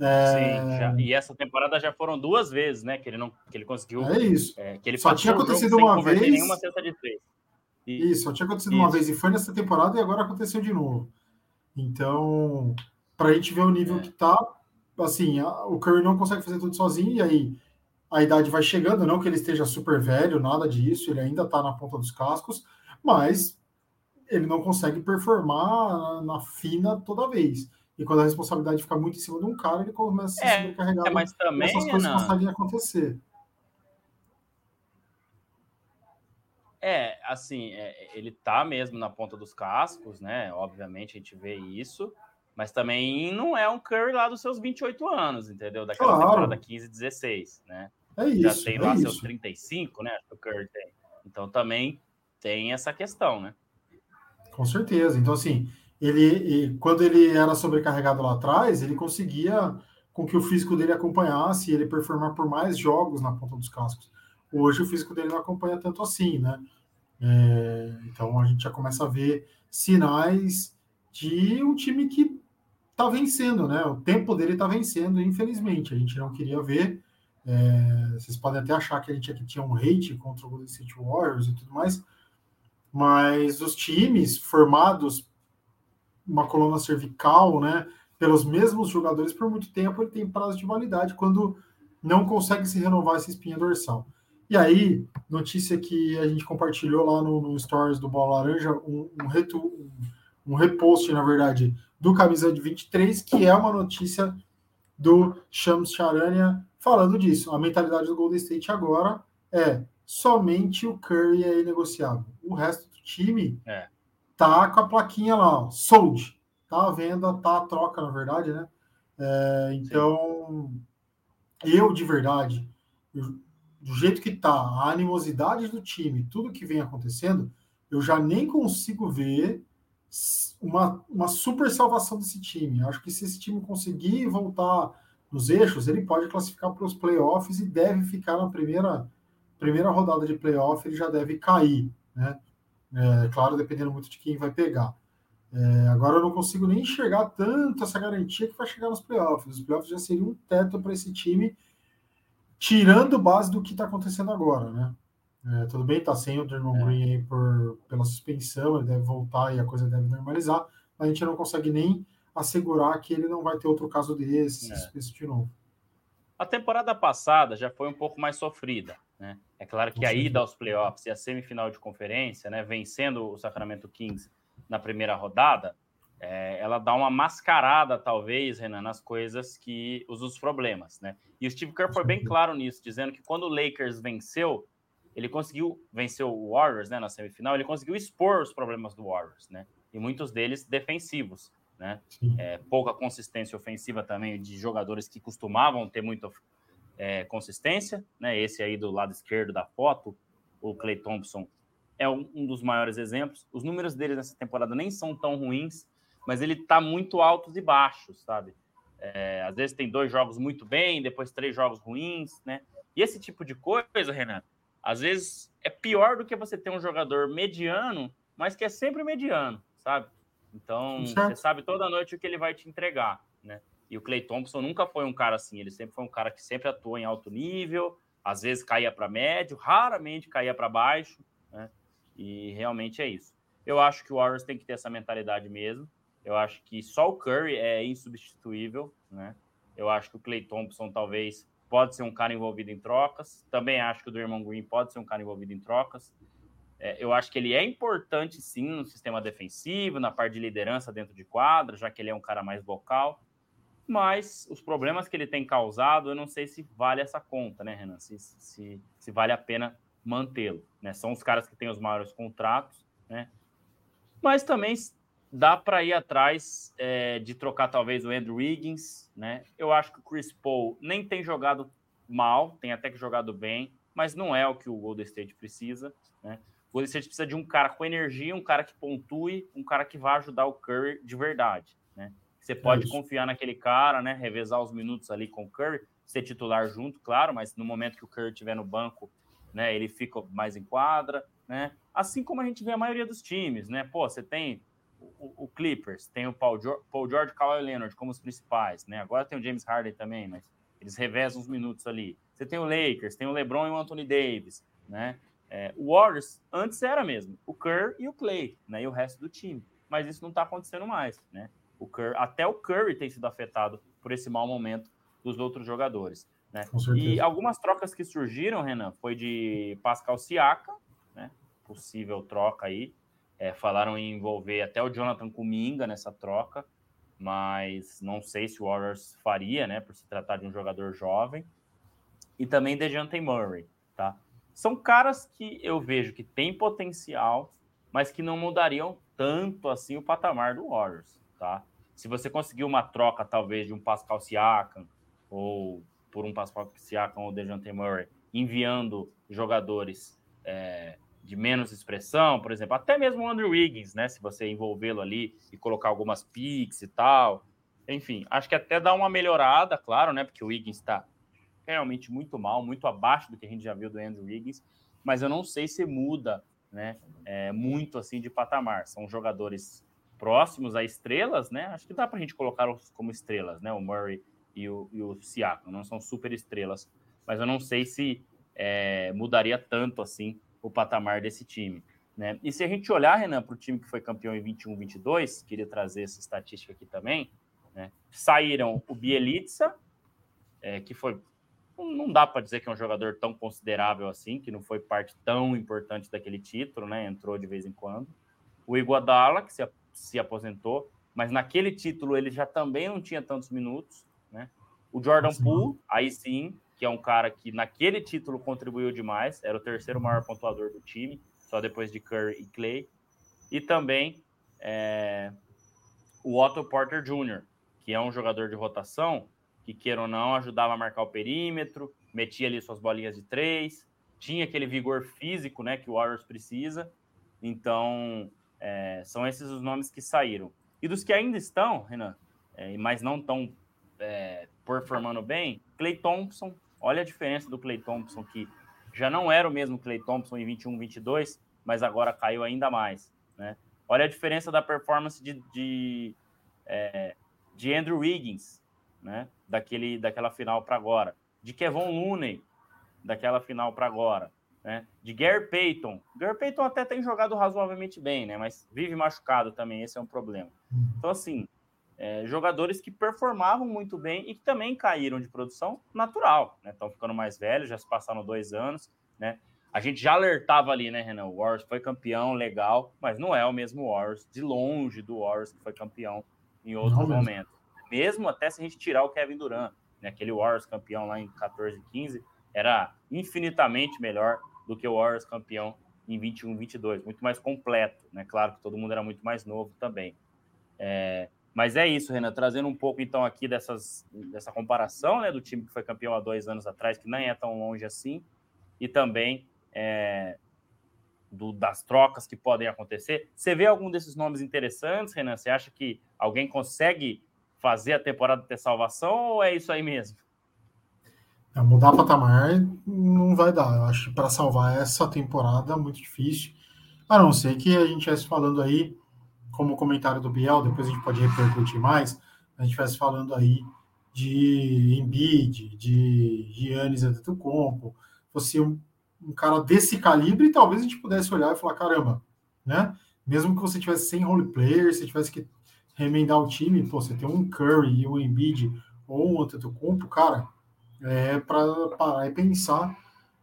S1: É... Sim, já, e essa temporada já foram duas vezes, né? Que ele não, que ele conseguiu.
S2: É isso.
S1: É, que ele
S2: só tinha acontecido uma vez.
S1: Nenhuma cesta de três.
S2: E... Isso, só tinha acontecido isso. uma vez e foi nessa temporada e agora aconteceu de novo. Então, para a gente ver o nível é. que tá, assim, a, o Curry não consegue fazer tudo sozinho, e aí a idade vai chegando, não que ele esteja super velho, nada disso, ele ainda está na ponta dos cascos, mas ele não consegue performar na, na, fina toda vez. E quando a responsabilidade fica muito em cima de um cara, ele começa a
S1: se é, sobrecarregar. É, mas também, essas
S2: coisas não. conseguem acontecer.
S1: É, assim, é, ele tá mesmo na ponta dos cascos, né? Obviamente a gente vê isso, mas também não é um Curry lá dos seus 28 anos, entendeu? Daquela claro. temporada 15, 16, né?
S2: É isso.
S1: Já tem
S2: é
S1: lá
S2: isso.
S1: seus 35, né? O Curry tem. Então também tem essa questão, né?
S2: Com certeza. Então, assim, ele, quando ele era sobrecarregado lá atrás, ele conseguia com que o físico dele acompanhasse e ele performar por mais jogos na ponta dos cascos. Hoje o físico dele não acompanha tanto assim, né? É, então a gente já começa a ver sinais de um time que está vencendo, né? O tempo dele está vencendo, infelizmente. A gente não queria ver. É, vocês podem até achar que a gente aqui tinha um hate contra o Golden State Warriors e tudo mais, mas os times formados uma coluna cervical, né, pelos mesmos jogadores por muito tempo, ele tem prazo de validade quando não consegue se renovar essa espinha dorsal. E aí, notícia que a gente compartilhou lá no, no Stories do Bola Laranja, um, um, retu, um, um repost, na verdade, do Camisa de 23, que é uma notícia do Shams Charania falando disso. A mentalidade do Golden State agora é somente o Curry é negociável. O resto do time é. tá com a plaquinha lá, ó, sold. Tá à venda, tá a troca, na verdade, né? É, então, Sim. eu de verdade, eu, do jeito que tá, a animosidade do time, tudo que vem acontecendo, eu já nem consigo ver uma, uma super salvação desse time. Acho que se esse time conseguir voltar nos eixos, ele pode classificar para os playoffs e deve ficar na primeira, primeira rodada de playoff, ele já deve cair, né? É, claro, dependendo muito de quem vai pegar. É, agora eu não consigo nem enxergar tanto essa garantia que vai chegar nos playoffs. Os playoffs já seriam um teto para esse time, tirando base do que está acontecendo agora, né? É, tudo bem, tá sem o Draymond é. Green aí por, pela suspensão, ele deve voltar e a coisa deve normalizar, mas a gente não consegue nem assegurar que ele não vai ter outro caso desse, é. de novo.
S1: A temporada passada já foi um pouco mais sofrida, né? É claro que a ida aos playoffs e a semifinal de conferência, né, vencendo o Sacramento Kings na primeira rodada, é, ela dá uma mascarada, talvez, Renan, nas coisas que os, os problemas, né? E o Steve Kerr foi bem claro nisso, dizendo que quando o Lakers venceu, ele conseguiu vencer o Warriors né, na semifinal, ele conseguiu expor os problemas do Warriors, né? E muitos deles defensivos, né? É, pouca consistência ofensiva também de jogadores que costumavam ter muita é, consistência, né? Esse aí do lado esquerdo da foto, o Clay Thompson, é um, um dos maiores exemplos. Os números dele nessa temporada nem são tão ruins, mas ele tá muito altos e baixos, sabe? É, às vezes tem dois jogos muito bem, depois três jogos ruins, né? E esse tipo de coisa, Renan, às vezes é pior do que você ter um jogador mediano, mas que é sempre mediano, sabe? Então, você sabe toda noite o que ele vai te entregar, né? E o Clay Thompson nunca foi um cara assim, ele sempre foi um cara que sempre atuou em alto nível, às vezes caía para médio, raramente caía para baixo, né? E realmente é isso. Eu acho que o Warriors tem que ter essa mentalidade mesmo. Eu acho que só o Curry é insubstituível, né? Eu acho que o Clay Thompson talvez pode ser um cara envolvido em trocas. Também acho que o Draymond Green pode ser um cara envolvido em trocas. É, eu acho que ele é importante, sim, no sistema defensivo, na parte de liderança dentro de quadra, já que ele é um cara mais vocal. Mas os problemas que ele tem causado, eu não sei se vale essa conta, né, Renan? Se, se, se vale a pena mantê-lo. Né? São os caras que têm os maiores contratos, né? Mas também dá para ir atrás é, de trocar talvez o Andrew Wiggins, né? Eu acho que o Chris Paul nem tem jogado mal, tem até que jogado bem, mas não é o que o Golden State precisa, né? O Golden State precisa de um cara com energia, um cara que pontue, um cara que vá ajudar o Curry de verdade, né? Você pode é confiar naquele cara, né? Revezar os minutos ali com o Curry, ser titular junto, claro, mas no momento que o Curry estiver no banco, né? Ele fica mais em quadra, né? Assim como a gente vê a maioria dos times, né? Pô, você tem o, o, Clippers, tem o Paul, George, Paul George e Kawhi Leonard como os principais, né? Agora tem o James Harden também, mas eles revezam uns minutos ali. Você tem o Lakers, tem o LeBron e o Anthony Davis, né? É, o Warriors antes era mesmo o Kerr e o Clay, né? E o resto do time. Mas isso não está acontecendo mais, né? O Kerr, até o Curry tem sido afetado por esse mau momento dos outros jogadores, né? E algumas trocas que surgiram, Renan, foi de Pascal Siaka, né? Possível troca aí. É, falaram em envolver até o Jonathan Kuminga nessa troca, mas não sei se o Warriors faria, né, por se tratar de um jogador jovem. E também DeJounte Murray, tá? São caras que eu vejo que tem potencial, mas que não mudariam tanto assim o patamar do Warriors, tá? Se você conseguir uma troca, talvez, de um Pascal Siakam, ou por um Pascal Siakam ou DeJounte Murray, enviando jogadores é, de menos expressão, por exemplo, até mesmo o Andrew Wiggins, né? Se você envolvê-lo ali e colocar algumas picks e tal. Enfim, acho que até dá uma melhorada, claro, né? Porque o Wiggins está realmente muito mal, muito abaixo do que a gente já viu do Andrew Wiggins, mas eu não sei se muda né? É, muito assim de patamar. São jogadores próximos a estrelas, né? Acho que dá para a gente colocá-los como estrelas, né? O Murray e o, e o Siakam não são super estrelas, mas eu não sei se é, mudaria tanto assim o patamar desse time. Né? E se a gente olhar, Renan, para o time que foi campeão em 21-22, queria trazer essa estatística aqui também, né? saíram o Bielitsa, é, que foi não dá para dizer que é um jogador tão considerável assim, que não foi parte tão importante daquele título, né? Entrou de vez em quando. O Iguodala, que se, se aposentou, mas naquele título ele já também não tinha tantos minutos, né? O Jordan Poole, aí sim, que é um cara que naquele título contribuiu demais, era o terceiro maior pontuador do time, só depois de Curry e Clay. E também é, o Otto Porter Jr., que é um jogador de rotação, que queira ou não, ajudava a marcar o perímetro, metia ali suas bolinhas de três, tinha aquele vigor físico né, que o Warriors precisa. Então, é, são esses os nomes que saíram. E dos que ainda estão, Renan, é, mas não estão é, performando bem, Clay Thompson, olha a diferença do Clay Thompson, que já não era o mesmo Clay Thompson em 21, 22, mas agora caiu ainda mais. Né? Olha a diferença da performance de, de, é, de Andrew Wiggins, né? Daquele, daquela final para agora. De Kevon Looney, daquela final para agora. Né? De Gary Payton. Gary Payton até tem jogado razoavelmente bem, né? Mas vive machucado também, esse é um problema. Então, assim, é, jogadores que performavam muito bem e que também caíram de produção natural, né? Estão ficando mais velhos, já se passaram dois anos, né? A gente já alertava ali, né, Renan? O Warriors foi campeão, legal, mas não é o mesmo Warriors, de longe do Warriors que foi campeão em outros não momentos mesmo até se a gente tirar o Kevin Durant, né, aquele Warriors campeão lá em 14 e 15, era infinitamente melhor do que o Warriors campeão em 21 22, muito mais completo, né? Claro que todo mundo era muito mais novo também. É, mas é isso, Renan, trazendo um pouco então aqui dessas, dessa comparação né, do time que foi campeão há dois anos atrás, que nem é tão longe assim, e também é, do, das trocas que podem acontecer. Você vê algum desses nomes interessantes, Renan? Você acha que alguém consegue fazer a temporada ter salvação ou é isso aí mesmo?
S2: É, mudar patamar não vai dar. Eu acho que para salvar essa temporada é muito difícil. A não ser que a gente estivesse falando aí, como comentário do Biel, depois a gente pode repercutir mais, a gente estivesse falando aí de Embiid, de Giannis Antetokounmpo, fosse um, um cara desse calibre, talvez a gente pudesse olhar e falar, caramba, né? Mesmo que você tivesse sem role player, se tivesse que remendar o time, pô, você tem um Curry e um Embiid ou um Antetokounmpo, cara, é para parar e pensar,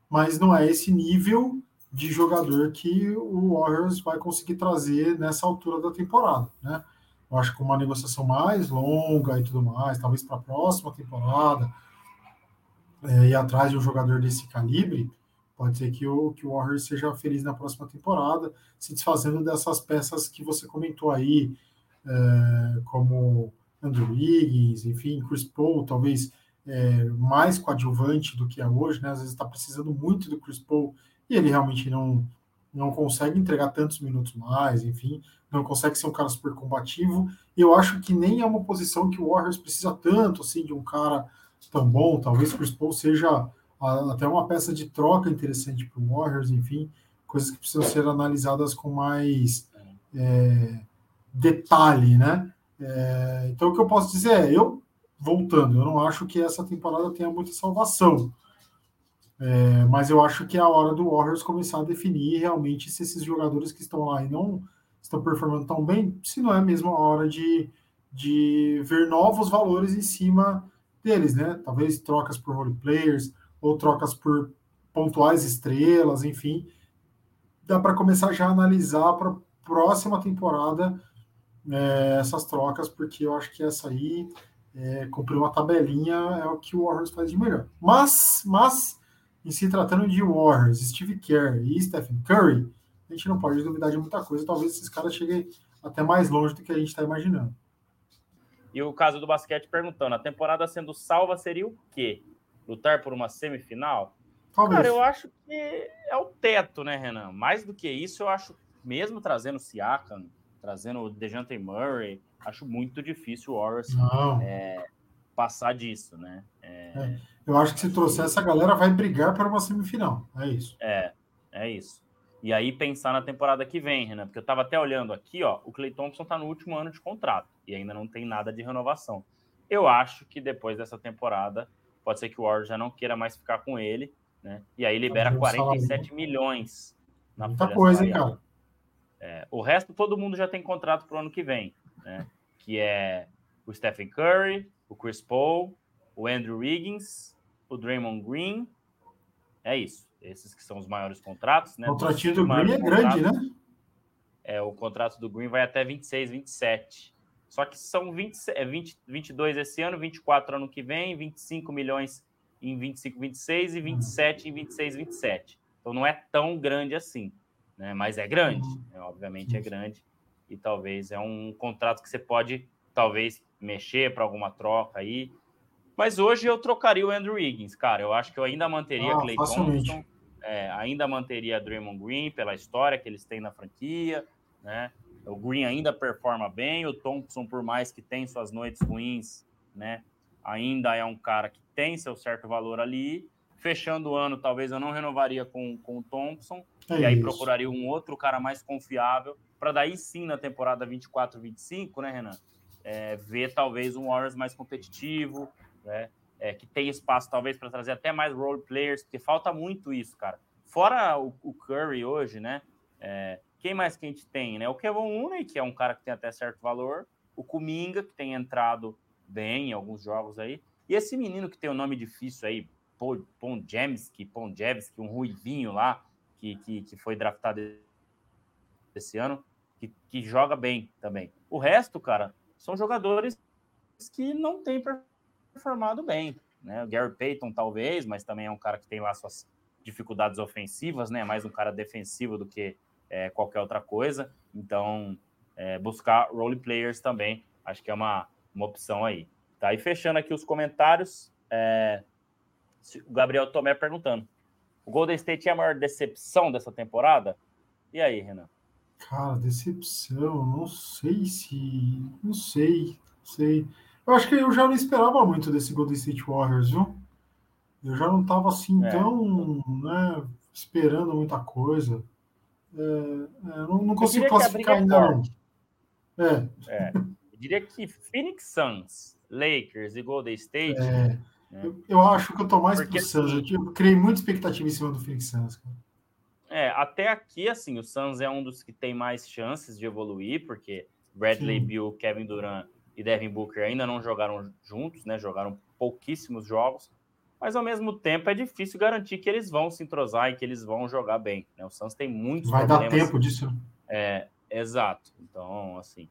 S2: mas não é esse nível de jogador que o Warriors vai conseguir trazer nessa altura da temporada, né? Eu acho que uma negociação mais longa e tudo mais, talvez para a próxima temporada, é, ir atrás de um jogador desse calibre, pode ser que o, que o Warriors seja feliz na próxima temporada, se desfazendo dessas peças que você comentou aí, é, como Andrew Wiggins, enfim, Chris Paul, talvez é, mais coadjuvante do que é hoje, né? Às vezes está precisando muito do Chris Paul e ele realmente não, não consegue entregar tantos minutos mais, enfim, não consegue ser um cara super combativo. E eu acho que nem é uma posição que o Warriors precisa tanto assim de um cara tão bom. Talvez Chris Paul seja até uma peça de troca interessante para o Warriors, enfim, coisas que precisam ser analisadas com mais é, detalhe, né? É, então, o que eu posso dizer é, eu, voltando, eu não acho que essa temporada tenha muita salvação. É, mas eu acho que é a hora do Warriors começar a definir realmente se esses jogadores que estão lá e não estão performando tão bem, se não é mesmo a hora de, de ver novos valores em cima deles, né? Talvez trocas por role players ou trocas por pontuais estrelas, enfim. Dá para começar já a analisar para próxima temporada é, essas trocas, porque eu acho que essa aí, é, cumprir uma tabelinha, é o que o Warriors faz de melhor. Mas, mas em se tratando de Warriors, Steve Kerr e Stephen Curry, a gente não pode duvidar de muita coisa. Talvez esses caras cheguem até mais longe do que a gente está imaginando.
S1: E o caso do basquete perguntando: a temporada sendo salva seria o quê? Lutar por uma semifinal? Talvez. Cara, eu acho que é o teto, né, Renan? Mais do que isso, eu acho, mesmo trazendo o Siakam, trazendo o Dejante Murray, acho muito difícil o Warriors é, passar disso, né? É,
S2: é, eu acho que se trouxer essa galera vai brigar para uma semifinal, é isso.
S1: É, é isso. E aí pensar na temporada que vem, Renan, porque eu estava até olhando aqui, ó, o Clay Thompson está no último ano de contrato e ainda não tem nada de renovação. Eu acho que depois dessa temporada pode ser que o Warriors já não queira mais ficar com ele, né? E aí libera 47 milhões
S2: na Muita coisa, hein, cara?
S1: É, o resto todo mundo já tem contrato para o ano que vem, né? Que é o Stephen Curry, o Chris Paul, o Andrew Wiggins, o Draymond Green. É isso. Esses que são os maiores contratos, né?
S2: O contratinho do Green é grande, né?
S1: É, o contrato do Green vai até 26, 27. Só que são 20, é 20, 22 esse ano, 24 ano que vem, 25 milhões em 25, 26 e 27 em 26, 27. Então não é tão grande assim, né? Mas é grande, né? obviamente é grande e talvez é um contrato que você pode talvez mexer para alguma troca aí. Mas hoje eu trocaria o Andrew Wiggins, cara. Eu acho que eu ainda manteria ah, Clay Thompson, é, ainda manteria Draymond Green pela história que eles têm na franquia, né? O Green ainda performa bem, o Thompson, por mais que tenha suas noites ruins, né? Ainda é um cara que tem seu certo valor ali. Fechando o ano, talvez eu não renovaria com, com o Thompson, é e aí isso. procuraria um outro cara mais confiável, para daí sim, na temporada 24-25, né, Renan? É, ver talvez um Warriors mais competitivo, né? É, que tem espaço talvez para trazer até mais role players, porque falta muito isso, cara. Fora o, o Curry hoje, né? É, quem mais que a gente tem, né? O Kevin Looney, que é um cara que tem até certo valor, o Kuminga, que tem entrado bem em alguns jogos aí, e esse menino que tem o um nome difícil aí, Ponjemski, Ponjevski, um ruivinho lá, que, que, que foi draftado esse ano, que, que joga bem também. O resto, cara, são jogadores que não têm performado bem. Né? O Gary Payton, talvez, mas também é um cara que tem lá suas dificuldades ofensivas, né? Mais um cara defensivo do que é, qualquer outra coisa. Então, é, buscar role players também, acho que é uma, uma opção aí. Tá? E fechando aqui os comentários, é, o Gabriel Tomé perguntando: o Golden State é a maior decepção dessa temporada? E aí, Renan?
S2: Cara, decepção, não sei se. Não sei, não sei. Eu acho que eu já não esperava muito desse Golden State Warriors, viu? Eu já não estava assim é. tão né, esperando muita coisa. É, é, não, não consigo classificar ainda.
S1: É, é. é. Eu diria que Phoenix Suns, Lakers e Golden State. É.
S2: Né? Eu, eu, acho que eu tô mais Porque, pro Suns. Assim, eu, criei muita expectativa em cima do Phoenix Suns. Cara.
S1: É, até aqui, assim, o Suns é um dos que tem mais chances de evoluir, porque Bradley Bill, Kevin Durant e Devin Booker ainda não jogaram juntos, né? Jogaram pouquíssimos jogos, mas ao mesmo tempo é difícil garantir que eles vão se entrosar e que eles vão jogar bem. Né? O Suns tem muitos
S2: Vai problemas. dar tempo disso.
S1: É, exato. Então, assim,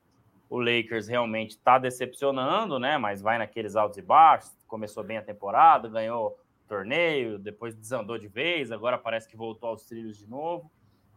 S1: o Lakers realmente está decepcionando, né? Mas vai naqueles altos e baixos. Começou bem a temporada, ganhou torneio, depois desandou de vez, agora parece que voltou aos trilhos de novo.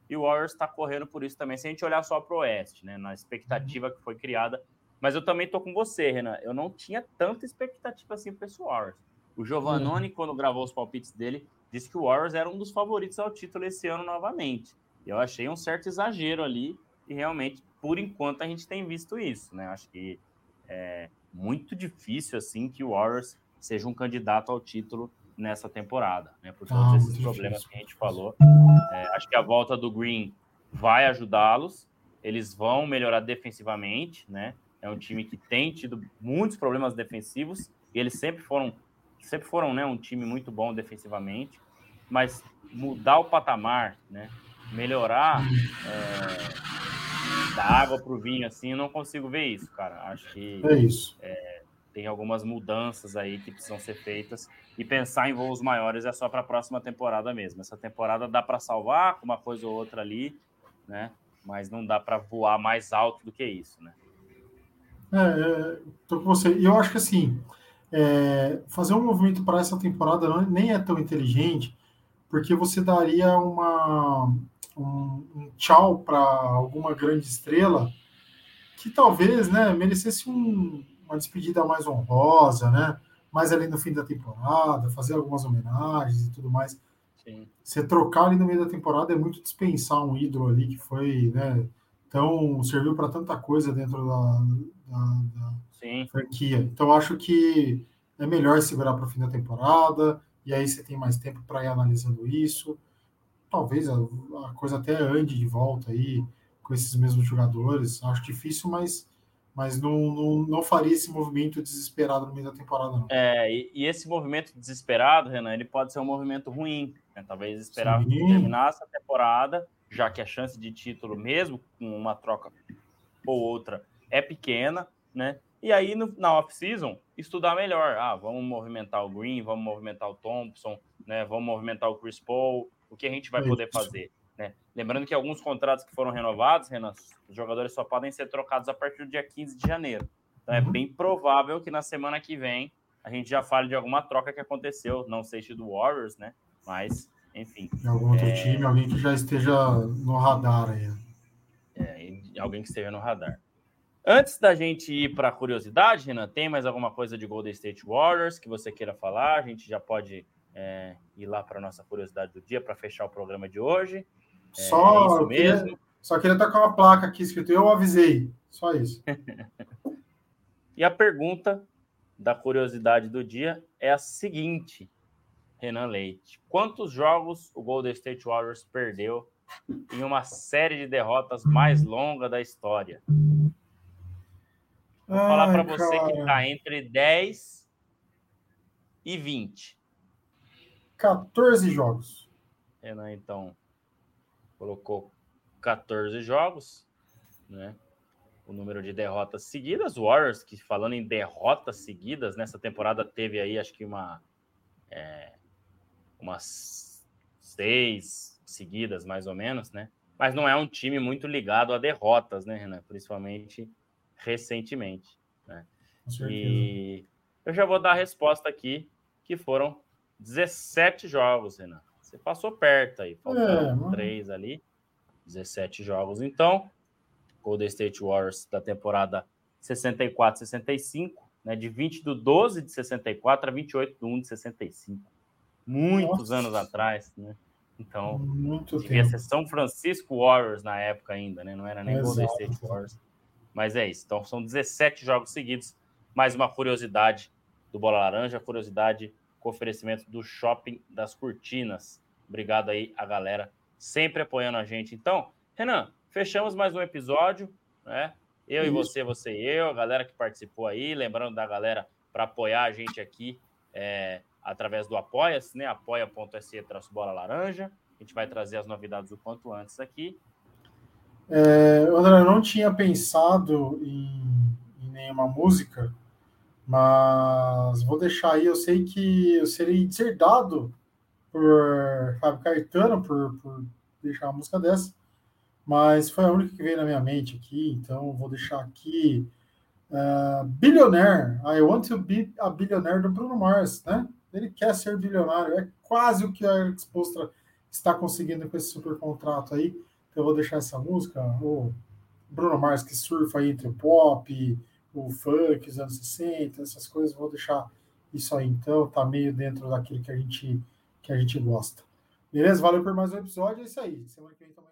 S1: E o Warriors está correndo por isso também, se a gente olhar só para o Oeste, né? Na expectativa que foi criada mas eu também tô com você, Renan. Eu não tinha tanta expectativa assim para esse Warriors. O Giovannone, uhum. quando gravou os palpites dele, disse que o Warriors era um dos favoritos ao título esse ano novamente. Eu achei um certo exagero ali e realmente, por enquanto, a gente tem visto isso, né? Acho que é muito difícil assim que o Warriors seja um candidato ao título nessa temporada, né? Por todos ah, esses problemas difícil. que a gente falou. É, acho que a volta do Green vai ajudá-los. Eles vão melhorar defensivamente, né? É um time que tem tido muitos problemas defensivos e eles sempre foram, sempre foram, né, um time muito bom defensivamente. Mas mudar o patamar, né, melhorar é, da água para o vinho, assim, eu não consigo ver isso, cara. Acho que
S2: é isso.
S1: É, tem algumas mudanças aí que precisam ser feitas e pensar em voos maiores é só para a próxima temporada mesmo. Essa temporada dá para salvar uma coisa ou outra ali, né? Mas não dá para voar mais alto do que isso, né?
S2: É, é, tô com você. E eu acho que assim, é, fazer um movimento para essa temporada não, nem é tão inteligente, porque você daria uma, um, um tchau para alguma grande estrela que talvez né, merecesse um, uma despedida mais honrosa, né? Mais ali no fim da temporada, fazer algumas homenagens e tudo mais. Sim. Você trocar ali no meio da temporada é muito dispensar um ídolo ali que foi, né? Então, serviu para tanta coisa dentro da, da, da franquia. Então, acho que é melhor segurar para o fim da temporada, e aí você tem mais tempo para ir analisando isso. talvez a, a, coisa até ande de volta aí com esses mesmos jogadores. Acho difícil, mas, mas não, não, não faria esse movimento desesperado no meio da temporada, não.
S1: É, e, e esse movimento desesperado, Renan, ele pode ser um movimento ruim. Né? Talvez esperar terminar essa temporada, já que a chance de título, mesmo com uma troca ou outra, é pequena, né? E aí, no, na off-season, estudar melhor. Ah, vamos movimentar o Green, vamos movimentar o Thompson, né? Vamos movimentar o Chris Paul, o que a gente vai poder fazer. Né? Lembrando que alguns contratos que foram renovados, Renan, os jogadores só podem ser trocados a partir do dia 15 de janeiro. Então é uhum. bem provável que na semana que vem a gente já fale de alguma troca que aconteceu, não sei se do Warriors, né? Mas, enfim.
S2: De algum outro é... time, alguém que já esteja no radar aí.
S1: É, alguém que esteja no radar. Antes da gente ir para a curiosidade, Renan, tem mais alguma coisa de Golden State Warriors que você queira falar? A gente já pode é, ir lá para a nossa curiosidade do dia para fechar o programa de hoje.
S2: É, só, é mesmo. Queria, só queria tocar uma placa aqui escrito Eu avisei. Só isso. [laughs]
S1: e a pergunta da curiosidade do dia é a seguinte, Renan Leite: quantos jogos o Golden State Warriors perdeu em uma série de derrotas mais longa da história? Vou Ai, falar para você que está entre 10 e 20.
S2: 14 jogos.
S1: Renan, então, colocou 14 jogos, né? O número de derrotas seguidas. O Warriors, que falando em derrotas seguidas, nessa temporada teve aí, acho que uma. É, umas seis seguidas, mais ou menos, né? Mas não é um time muito ligado a derrotas, né, Renan? Principalmente recentemente. Né? E eu já vou dar a resposta aqui, que foram 17 jogos, Renan. Você passou perto aí, faltaram é, três ali. 17 jogos, então. Golden State Warriors da temporada 64-65, né? De 20 do 12 de 64 a 28 do 1 de 65. Muitos Nossa. anos atrás, né? Então, Muito devia tempo. ser São Francisco Warriors na época ainda, né? Não era nem Exato. Golden State Warriors. Mas é isso. Então são 17 jogos seguidos. Mais uma curiosidade do Bola Laranja, curiosidade com oferecimento do Shopping das Cortinas. Obrigado aí a galera sempre apoiando a gente. Então, Renan, fechamos mais um episódio, né? Eu e você, você e eu, a galera que participou aí, lembrando da galera para apoiar a gente aqui é, através do Apoia-se, né? apoia.se bola laranja. A gente vai trazer as novidades o quanto antes aqui.
S2: É, André, eu não tinha pensado em, em, nenhuma música, mas vou deixar aí. Eu sei que eu serei deserdado por Fábio Caetano por, por deixar uma música dessa, mas foi a única que veio na minha mente aqui, então vou deixar aqui. Uh, Billionaire, I Want to Be a Billionaire do Bruno Mars, né? Ele quer ser bilionário, é quase o que a Expostra está conseguindo com esse super contrato aí. Então eu vou deixar essa música, o Bruno Mars que surfa entre o pop, o funk, os anos 60, essas coisas, vou deixar isso aí então, tá meio dentro daquilo que a gente que a gente gosta. Beleza? Valeu por mais um episódio, é isso aí. Semana que vem também